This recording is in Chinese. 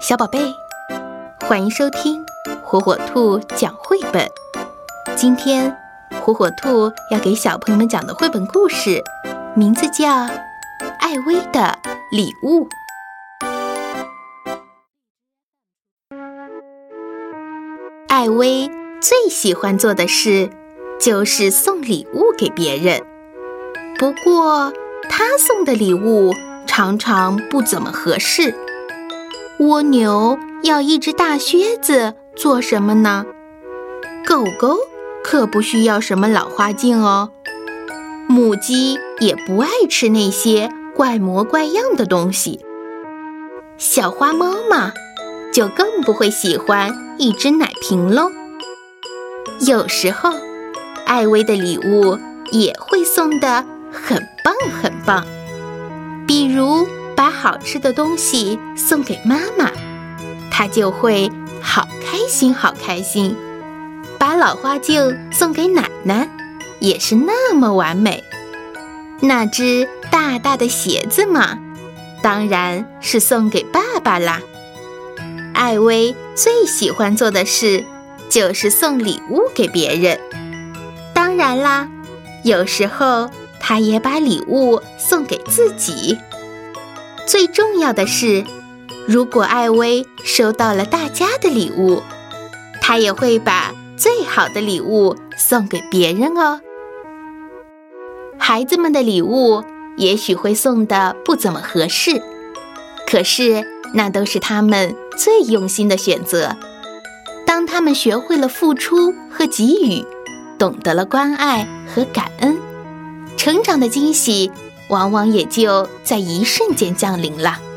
小宝贝，欢迎收听火火兔讲绘本。今天，火火兔要给小朋友们讲的绘本故事，名字叫《艾薇的礼物》。艾薇最喜欢做的事就是送礼物给别人，不过她送的礼物常常不怎么合适。蜗牛要一只大靴子做什么呢？狗狗可不需要什么老花镜哦。母鸡也不爱吃那些怪模怪样的东西。小花猫嘛，就更不会喜欢一只奶瓶喽。有时候，艾薇的礼物也会送的很棒很棒，比如。把好吃的东西送给妈妈，她就会好开心，好开心。把老花镜送给奶奶，也是那么完美。那只大大的鞋子嘛，当然是送给爸爸啦。艾薇最喜欢做的事就是送礼物给别人。当然啦，有时候她也把礼物送给自己。最重要的是，如果艾薇收到了大家的礼物，她也会把最好的礼物送给别人哦。孩子们的礼物也许会送的不怎么合适，可是那都是他们最用心的选择。当他们学会了付出和给予，懂得了关爱和感恩，成长的惊喜。往往也就在一瞬间降临了。